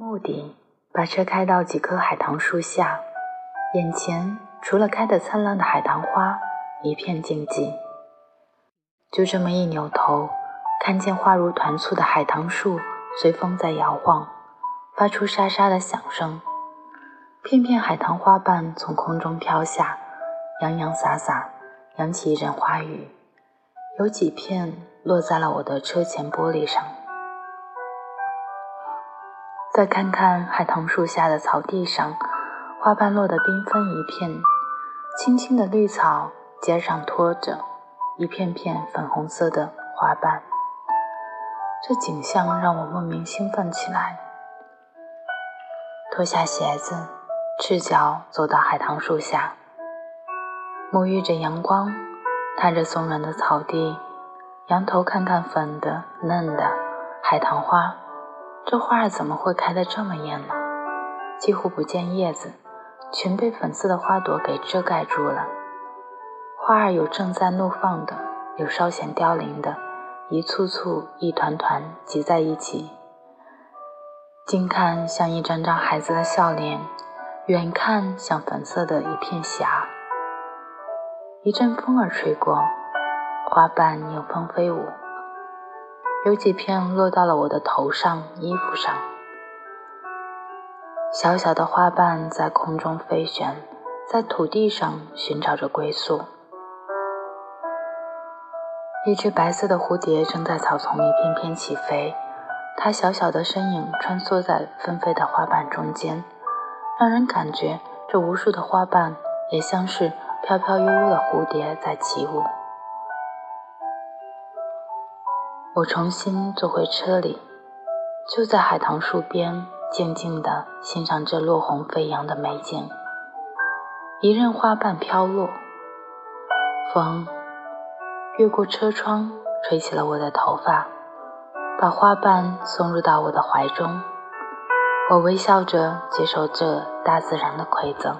目的把车开到几棵海棠树下，眼前除了开得灿烂的海棠花，一片静寂。就这么一扭头，看见花如团簇的海棠树随风在摇晃，发出沙沙的响声。片片海棠花瓣从空中飘下，洋洋洒洒，扬起一阵花雨。有几片落在了我的车前玻璃上。再看看海棠树下的草地上，花瓣落得缤纷一片，青青的绿草尖上拖着一片片粉红色的花瓣。这景象让我莫名兴奋起来，脱下鞋子。赤脚走到海棠树下，沐浴着阳光，踏着松软的草地，仰头看看粉的嫩的海棠花。这花儿怎么会开得这么艳呢？几乎不见叶子，全被粉色的花朵给遮盖住了。花儿有正在怒放的，有稍显凋零的，一簇簇、一团团挤在一起，近看像一张张孩子的笑脸。远看像粉色的一片霞，一阵风儿吹过，花瓣迎风飞舞，有几片落到了我的头上、衣服上。小小的花瓣在空中飞旋，在土地上寻找着归宿。一只白色的蝴蝶正在草丛里翩翩起飞，它小小的身影穿梭在纷飞的花瓣中间。让人感觉这无数的花瓣也像是飘飘悠悠的蝴蝶在起舞。我重新坐回车里，就在海棠树边，静静地欣赏这落红飞扬的美景。一任花瓣飘落，风越过车窗，吹起了我的头发，把花瓣送入到我的怀中。我微笑着接受这大自然的馈赠。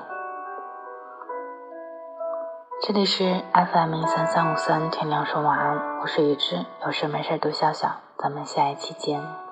这里是 FM 一三三五三，天亮说晚安，我是雨之，有事没事都笑笑，咱们下一期见。